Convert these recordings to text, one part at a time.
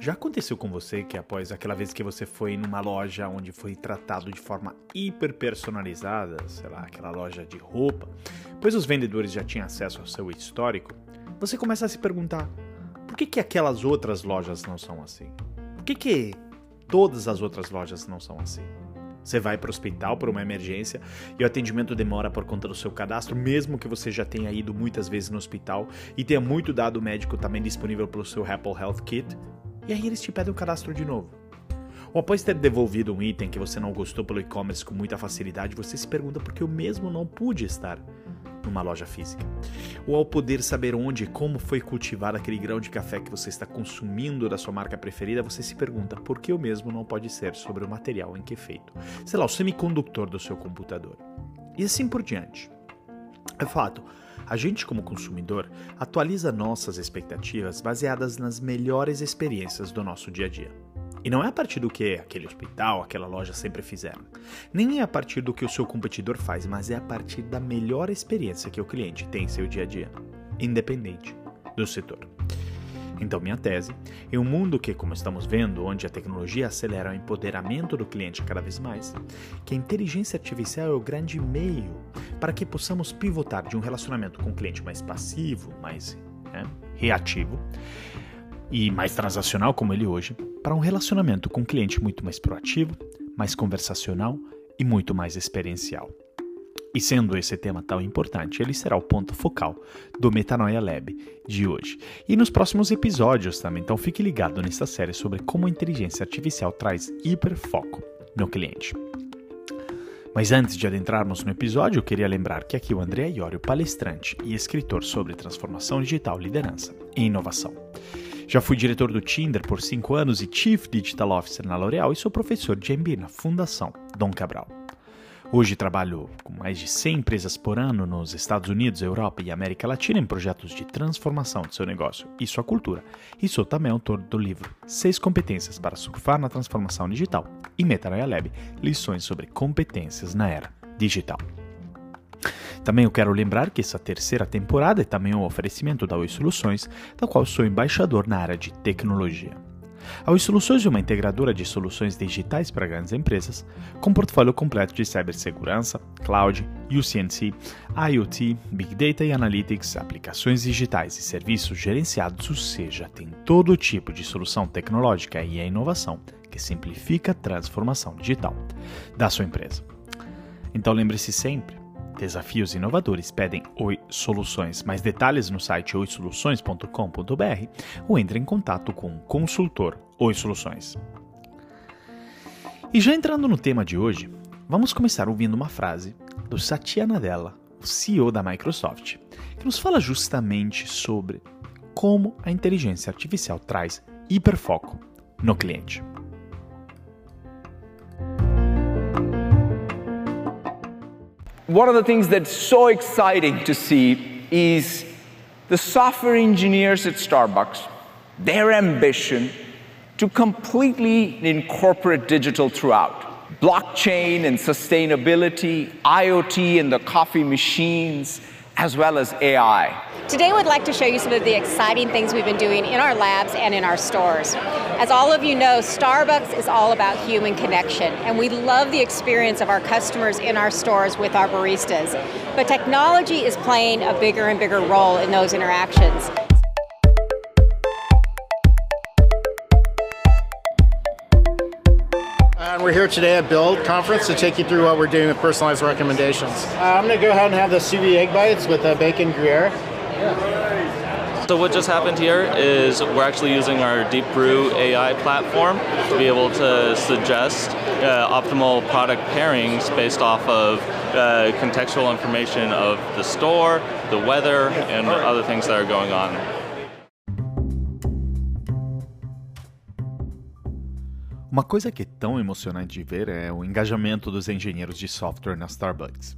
Já aconteceu com você que após aquela vez que você foi numa loja onde foi tratado de forma hiper personalizada, sei lá, aquela loja de roupa, pois os vendedores já tinham acesso ao seu histórico, você começa a se perguntar: por que, que aquelas outras lojas não são assim? Por que, que todas as outras lojas não são assim? Você vai para o hospital por uma emergência e o atendimento demora por conta do seu cadastro, mesmo que você já tenha ido muitas vezes no hospital e tenha muito dado médico também disponível pelo seu Apple Health Kit e aí eles te pedem o cadastro de novo. Ou após ter devolvido um item que você não gostou pelo e-commerce com muita facilidade, você se pergunta por que eu mesmo não pude estar numa loja física. Ou ao poder saber onde e como foi cultivado aquele grão de café que você está consumindo da sua marca preferida, você se pergunta por que o mesmo não pode ser sobre o material em que é feito, sei lá, o semicondutor do seu computador. E assim por diante. É fato, a gente, como consumidor, atualiza nossas expectativas baseadas nas melhores experiências do nosso dia a dia. E não é a partir do que aquele hospital, aquela loja sempre fizeram. Nem é a partir do que o seu competidor faz, mas é a partir da melhor experiência que o cliente tem em seu dia a dia, independente do setor. Então, minha tese, em um mundo que, como estamos vendo, onde a tecnologia acelera o empoderamento do cliente cada vez mais, que a inteligência artificial é o grande meio para que possamos pivotar de um relacionamento com o cliente mais passivo, mais né, reativo e mais transacional como ele hoje, para um relacionamento com o cliente muito mais proativo, mais conversacional e muito mais experiencial. E sendo esse tema tão importante, ele será o ponto focal do Metanoia Lab de hoje. E nos próximos episódios também, então fique ligado nessa série sobre como a inteligência artificial traz hiperfoco no cliente. Mas antes de adentrarmos no episódio, eu queria lembrar que aqui o André Iorio, palestrante e escritor sobre transformação digital, liderança e inovação. Já fui diretor do Tinder por 5 anos e Chief Digital Officer na L'Oréal e sou professor de MBA na Fundação Dom Cabral. Hoje trabalho com mais de 100 empresas por ano nos Estados Unidos, Europa e América Latina em projetos de transformação de seu negócio e sua cultura. E sou também autor do livro Seis Competências para Surfar na Transformação Digital e Metanoia Lab, lições sobre competências na era digital. Também eu quero lembrar que essa terceira temporada é também um oferecimento da Oi Soluções, da qual sou embaixador na área de tecnologia. A Oi Soluções é uma integradora de soluções digitais para grandes empresas, com portfólio completo de cibersegurança, cloud, UCNC, IoT, Big Data e Analytics, aplicações digitais e serviços gerenciados, ou seja, tem todo tipo de solução tecnológica e a inovação que simplifica a transformação digital da sua empresa. Então lembre-se sempre, Desafios inovadores pedem Oi Soluções. Mais detalhes no site oisoluções.com.br ou entre em contato com o consultor Oi Soluções. E já entrando no tema de hoje, vamos começar ouvindo uma frase do Satya Nadella, o CEO da Microsoft, que nos fala justamente sobre como a inteligência artificial traz hiperfoco no cliente. One of the things that's so exciting to see is the software engineers at Starbucks, their ambition to completely incorporate digital throughout. Blockchain and sustainability, IoT and the coffee machines, as well as AI. Today we'd like to show you some of the exciting things we've been doing in our labs and in our stores. As all of you know, Starbucks is all about human connection, and we love the experience of our customers in our stores with our baristas. But technology is playing a bigger and bigger role in those interactions. And we're here today at Build Conference to take you through what we're doing with personalized recommendations. Uh, I'm going to go ahead and have the sous vide egg bites with uh, bacon Gruyere. So what just happened here is we're actually using our Deep Brew AI platform to be able to suggest uh, optimal product pairings based off of uh, contextual information of the store, the weather, and other things that are going on. Uma coisa que é tão emocionante de ver é o engajamento dos engenheiros de software na Starbucks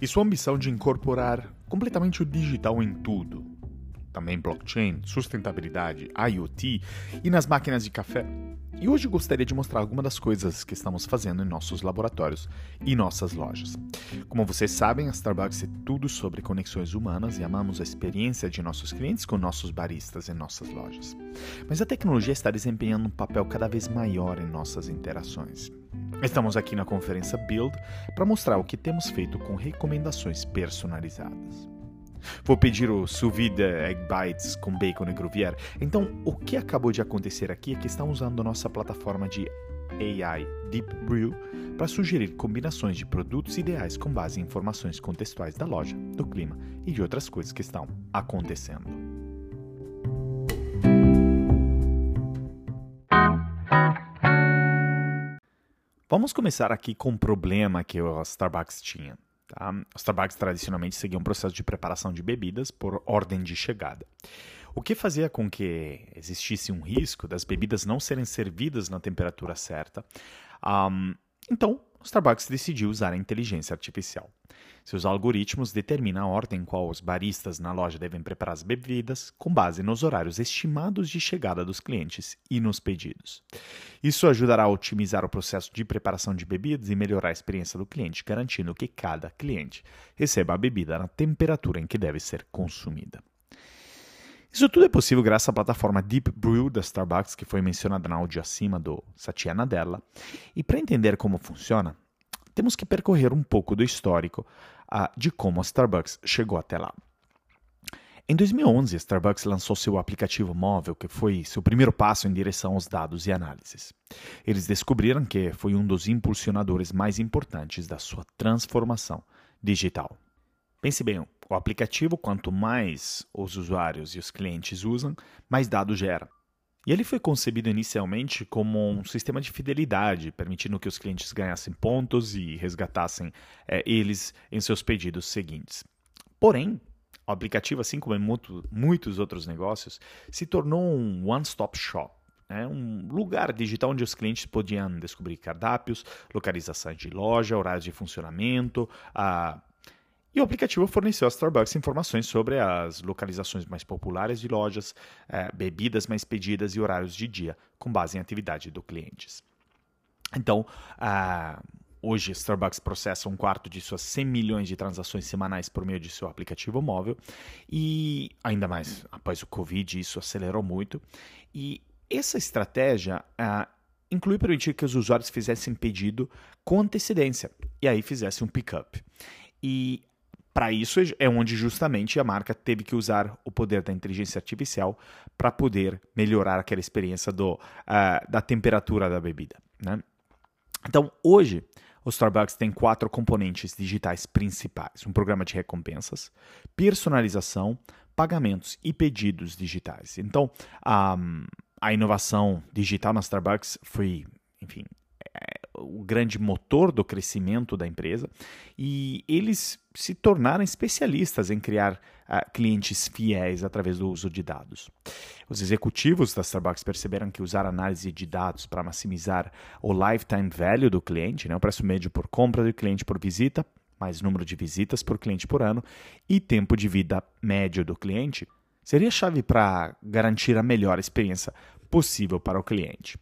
e sua ambição de incorporar completamente o digital em tudo. Também blockchain, sustentabilidade, IoT e nas máquinas de café. E hoje gostaria de mostrar algumas das coisas que estamos fazendo em nossos laboratórios e nossas lojas. Como vocês sabem, a Starbucks é tudo sobre conexões humanas e amamos a experiência de nossos clientes com nossos baristas em nossas lojas. Mas a tecnologia está desempenhando um papel cada vez maior em nossas interações. Estamos aqui na conferência Build para mostrar o que temos feito com recomendações personalizadas. Vou pedir o sous vide egg bites com bacon e gruyère. Então, o que acabou de acontecer aqui é que estamos usando nossa plataforma de AI Deep Brew para sugerir combinações de produtos ideais com base em informações contextuais da loja, do clima e de outras coisas que estão acontecendo. Vamos começar aqui com um problema que o Starbucks tinha. Tá? Os Starbucks tradicionalmente seguiam um processo de preparação de bebidas por ordem de chegada. O que fazia com que existisse um risco das bebidas não serem servidas na temperatura certa. Um, então, o Starbucks decidiu usar a inteligência artificial. Seus algoritmos determinam a ordem em qual os baristas na loja devem preparar as bebidas, com base nos horários estimados de chegada dos clientes e nos pedidos. Isso ajudará a otimizar o processo de preparação de bebidas e melhorar a experiência do cliente, garantindo que cada cliente receba a bebida na temperatura em que deve ser consumida. Isso tudo é possível graças à plataforma Deep Brew da Starbucks, que foi mencionada na áudio acima do Satya Nadella. E para entender como funciona, temos que percorrer um pouco do histórico uh, de como a Starbucks chegou até lá. Em 2011, a Starbucks lançou seu aplicativo móvel, que foi seu primeiro passo em direção aos dados e análises. Eles descobriram que foi um dos impulsionadores mais importantes da sua transformação digital. Pense bem, o aplicativo, quanto mais os usuários e os clientes usam, mais dados gera. E ele foi concebido inicialmente como um sistema de fidelidade, permitindo que os clientes ganhassem pontos e resgatassem é, eles em seus pedidos seguintes. Porém, o aplicativo, assim como em muito, muitos outros negócios, se tornou um one-stop shop. Né? Um lugar digital onde os clientes podiam descobrir cardápios, localização de loja, horários de funcionamento, a e o aplicativo forneceu à Starbucks informações sobre as localizações mais populares de lojas, é, bebidas mais pedidas e horários de dia, com base em atividade do clientes. Então, hoje a Starbucks processa um quarto de suas 100 milhões de transações semanais por meio de seu aplicativo móvel e ainda mais após o Covid isso acelerou muito. E essa estratégia inclui permitir que os usuários fizessem pedido com antecedência e aí fizessem um pickup. E para isso é onde justamente a marca teve que usar o poder da inteligência artificial para poder melhorar aquela experiência do, uh, da temperatura da bebida. Né? Então, hoje, o Starbucks tem quatro componentes digitais principais: um programa de recompensas, personalização, pagamentos e pedidos digitais. Então, a, a inovação digital na Starbucks foi, enfim, o grande motor do crescimento da empresa e eles se tornaram especialistas em criar uh, clientes fiéis através do uso de dados. Os executivos da Starbucks perceberam que usar análise de dados para maximizar o lifetime value do cliente, né, o preço médio por compra do cliente por visita, mais número de visitas por cliente por ano e tempo de vida médio do cliente, seria chave para garantir a melhor experiência possível para o cliente.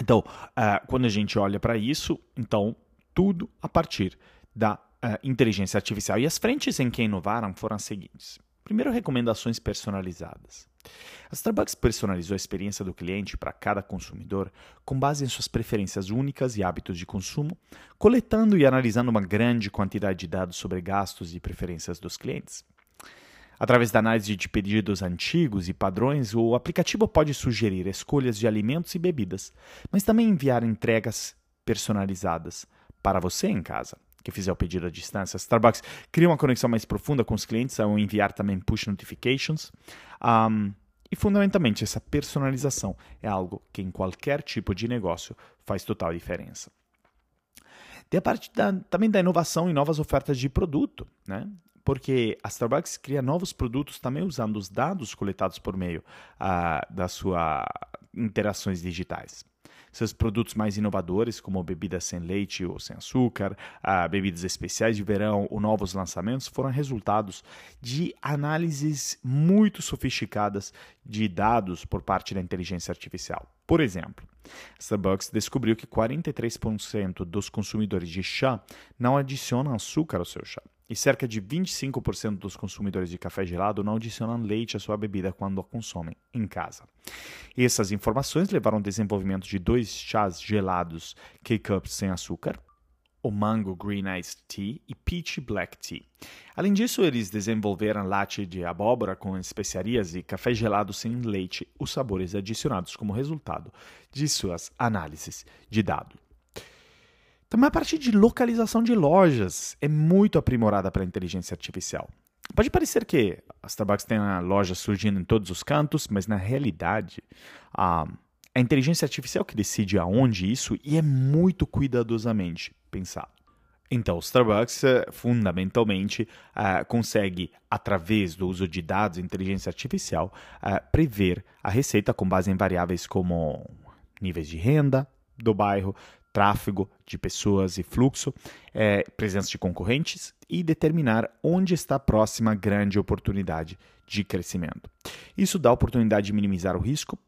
Então, uh, quando a gente olha para isso, então tudo a partir da uh, inteligência artificial. E as frentes em que inovaram foram as seguintes. Primeiro, recomendações personalizadas. A Starbucks personalizou a experiência do cliente para cada consumidor com base em suas preferências únicas e hábitos de consumo, coletando e analisando uma grande quantidade de dados sobre gastos e preferências dos clientes. Através da análise de pedidos antigos e padrões, o aplicativo pode sugerir escolhas de alimentos e bebidas, mas também enviar entregas personalizadas para você em casa que fizer o pedido à distância. Starbucks cria uma conexão mais profunda com os clientes ao enviar também push notifications. Um, e fundamentalmente, essa personalização é algo que em qualquer tipo de negócio faz total diferença. Tem a parte da, também da inovação e novas ofertas de produto. Né? Porque a Starbucks cria novos produtos também usando os dados coletados por meio uh, das suas interações digitais. Seus produtos mais inovadores, como bebidas sem leite ou sem açúcar, uh, bebidas especiais de verão ou novos lançamentos, foram resultados de análises muito sofisticadas de dados por parte da inteligência artificial. Por exemplo, Starbucks descobriu que 43% dos consumidores de chá não adicionam açúcar ao seu chá. E cerca de 25% dos consumidores de café gelado não adicionam leite à sua bebida quando a consomem em casa. Essas informações levaram ao desenvolvimento de dois chás gelados K-Cups sem açúcar, o Mango Green Iced Tea e Peach Black Tea. Além disso, eles desenvolveram latte de abóbora com especiarias e café gelado sem leite, os sabores adicionados como resultado de suas análises de dados. Também a parte de localização de lojas é muito aprimorada pela inteligência artificial. Pode parecer que a Starbucks tem uma loja surgindo em todos os cantos, mas na realidade a, a inteligência artificial que decide aonde isso e é muito cuidadosamente pensado. Então, o Starbucks eh, fundamentalmente uh, consegue, através do uso de dados e inteligência artificial, uh, prever a receita com base em variáveis como níveis de renda do bairro, tráfego de pessoas e fluxo, é, presença de concorrentes e determinar onde está a próxima grande oportunidade de crescimento. Isso dá a oportunidade de minimizar o risco,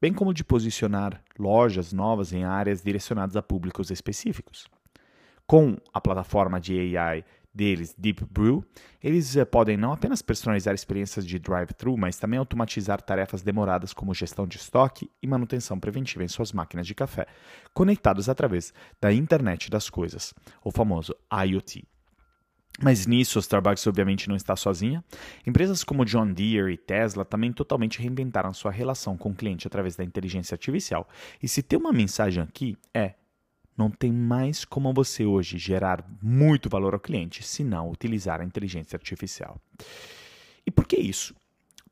bem como de posicionar lojas novas em áreas direcionadas a públicos específicos. Com a plataforma de AI deles, Deep Brew, eles eh, podem não apenas personalizar experiências de drive-thru, mas também automatizar tarefas demoradas como gestão de estoque e manutenção preventiva em suas máquinas de café, conectados através da Internet das Coisas, o famoso IoT. Mas nisso, a Starbucks obviamente não está sozinha. Empresas como John Deere e Tesla também totalmente reinventaram sua relação com o cliente através da inteligência artificial. E se tem uma mensagem aqui, é não tem mais como você hoje gerar muito valor ao cliente se não utilizar a inteligência artificial. E por que isso?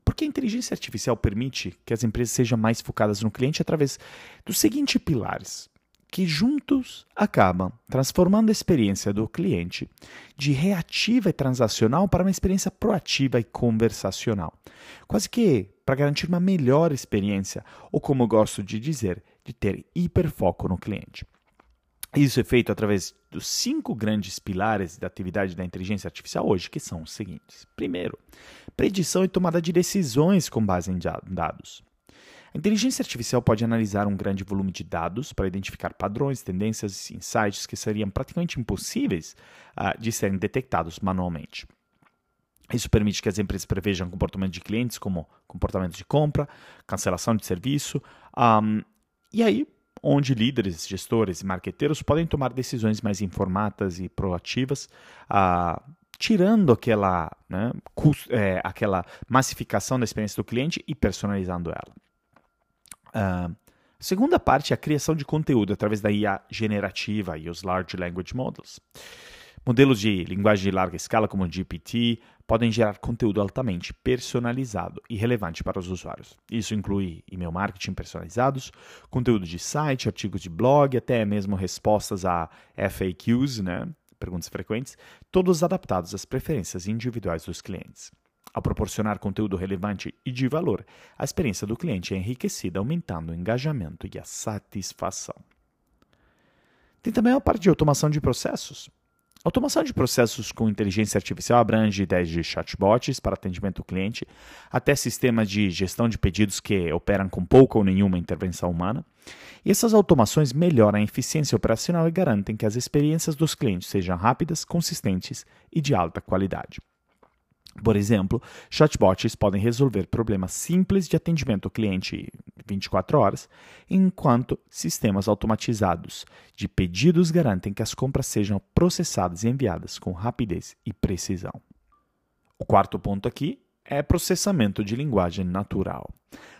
Porque a inteligência artificial permite que as empresas sejam mais focadas no cliente através dos seguintes pilares, que juntos acabam transformando a experiência do cliente de reativa e transacional para uma experiência proativa e conversacional. Quase que para garantir uma melhor experiência, ou como eu gosto de dizer, de ter hiperfoco no cliente. Isso é feito através dos cinco grandes pilares da atividade da inteligência artificial hoje, que são os seguintes. Primeiro, predição e tomada de decisões com base em dados. A inteligência artificial pode analisar um grande volume de dados para identificar padrões, tendências e insights que seriam praticamente impossíveis uh, de serem detectados manualmente. Isso permite que as empresas prevejam comportamento de clientes, como comportamento de compra, cancelação de serviço, um, e aí onde líderes, gestores e marqueteiros podem tomar decisões mais informadas e proativas, ah, tirando aquela, né, é, aquela massificação da experiência do cliente e personalizando ela. Ah, segunda parte é a criação de conteúdo através da IA generativa e os Large Language Models. Modelos de linguagem de larga escala, como o GPT, podem gerar conteúdo altamente personalizado e relevante para os usuários. Isso inclui e-mail marketing personalizados, conteúdo de site, artigos de blog, até mesmo respostas a FAQs, né, perguntas frequentes, todos adaptados às preferências individuais dos clientes. Ao proporcionar conteúdo relevante e de valor, a experiência do cliente é enriquecida, aumentando o engajamento e a satisfação. Tem também a parte de automação de processos. Automação de processos com inteligência artificial abrange desde chatbots para atendimento ao cliente até sistemas de gestão de pedidos que operam com pouca ou nenhuma intervenção humana. E essas automações melhoram a eficiência operacional e garantem que as experiências dos clientes sejam rápidas, consistentes e de alta qualidade. Por exemplo, chatbots podem resolver problemas simples de atendimento ao cliente 24 horas, enquanto sistemas automatizados de pedidos garantem que as compras sejam processadas e enviadas com rapidez e precisão. O quarto ponto aqui é processamento de linguagem natural.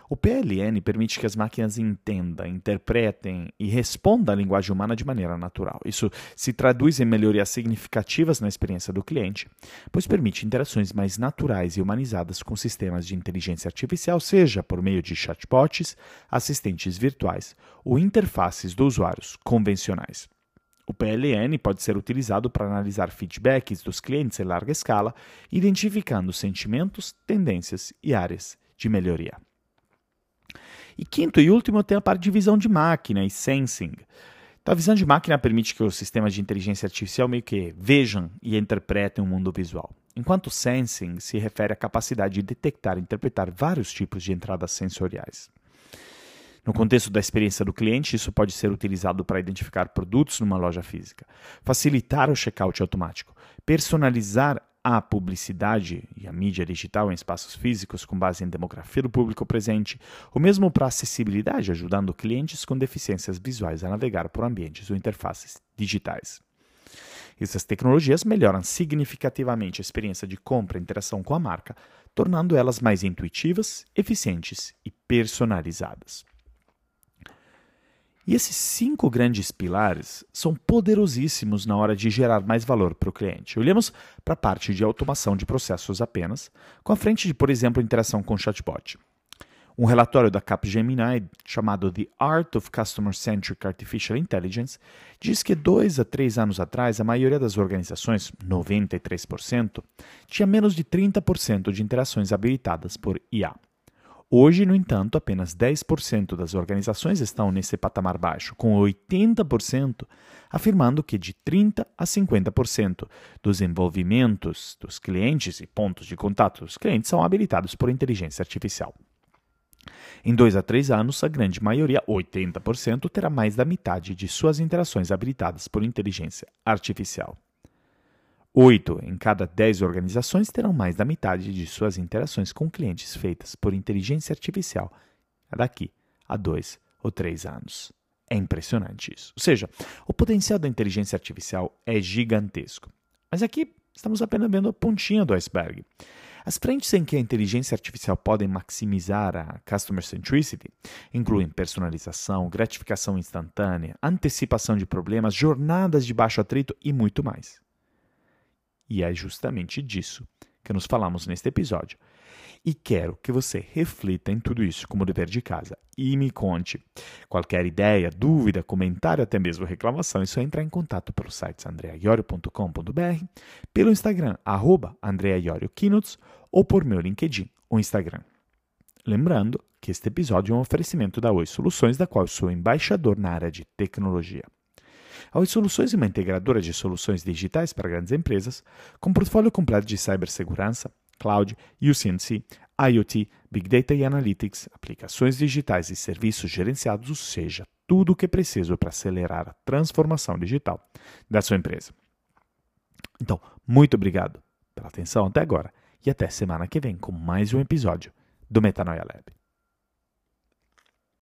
O PLN permite que as máquinas entendam, interpretem e respondam à linguagem humana de maneira natural. Isso se traduz em melhorias significativas na experiência do cliente, pois permite interações mais naturais e humanizadas com sistemas de inteligência artificial, seja por meio de chatbots, assistentes virtuais ou interfaces dos usuários convencionais. O PLN pode ser utilizado para analisar feedbacks dos clientes em larga escala, identificando sentimentos, tendências e áreas de melhoria. E quinto e último, tem a parte de visão de máquina e sensing. Então, a visão de máquina permite que os sistemas de inteligência artificial meio que vejam e interpretem o mundo visual. Enquanto sensing se refere à capacidade de detectar e interpretar vários tipos de entradas sensoriais. No contexto da experiência do cliente, isso pode ser utilizado para identificar produtos numa loja física, facilitar o checkout automático, personalizar a publicidade e a mídia digital em espaços físicos com base em demografia do público presente, ou mesmo para acessibilidade, ajudando clientes com deficiências visuais a navegar por ambientes ou interfaces digitais. Essas tecnologias melhoram significativamente a experiência de compra e interação com a marca, tornando elas mais intuitivas, eficientes e personalizadas. E esses cinco grandes pilares são poderosíssimos na hora de gerar mais valor para o cliente. Olhemos para a parte de automação de processos apenas, com a frente de, por exemplo, interação com chatbot. Um relatório da Capgemini chamado The Art of Customer Centric Artificial Intelligence diz que dois a três anos atrás a maioria das organizações, 93%, tinha menos de 30% de interações habilitadas por IA. Hoje, no entanto, apenas 10% das organizações estão nesse patamar baixo, com 80% afirmando que de 30% a 50% dos envolvimentos dos clientes e pontos de contato dos clientes são habilitados por inteligência artificial. Em dois a três anos, a grande maioria, 80%, terá mais da metade de suas interações habilitadas por inteligência artificial. Oito em cada dez organizações terão mais da metade de suas interações com clientes feitas por inteligência artificial daqui a dois ou três anos. É impressionante isso. Ou seja, o potencial da inteligência artificial é gigantesco. Mas aqui estamos apenas vendo a pontinha do iceberg. As frentes em que a inteligência artificial podem maximizar a customer centricity incluem personalização, gratificação instantânea, antecipação de problemas, jornadas de baixo atrito e muito mais. E é justamente disso que nos falamos neste episódio. E quero que você reflita em tudo isso como dever de casa e me conte. Qualquer ideia, dúvida, comentário, até mesmo reclamação, é só entrar em contato pelo site andreaiorio.com.br, pelo Instagram, arroba ou por meu LinkedIn ou Instagram. Lembrando que este episódio é um oferecimento da Oi Soluções, da qual sou embaixador na área de tecnologia. A Oi Soluções é uma integradora de soluções digitais para grandes empresas, com portfólio completo de cibersegurança, cloud, UCNC, IoT, Big Data e Analytics, aplicações digitais e serviços gerenciados, ou seja, tudo o que é preciso para acelerar a transformação digital da sua empresa. Então, muito obrigado pela atenção até agora e até semana que vem com mais um episódio do Metanoia Lab.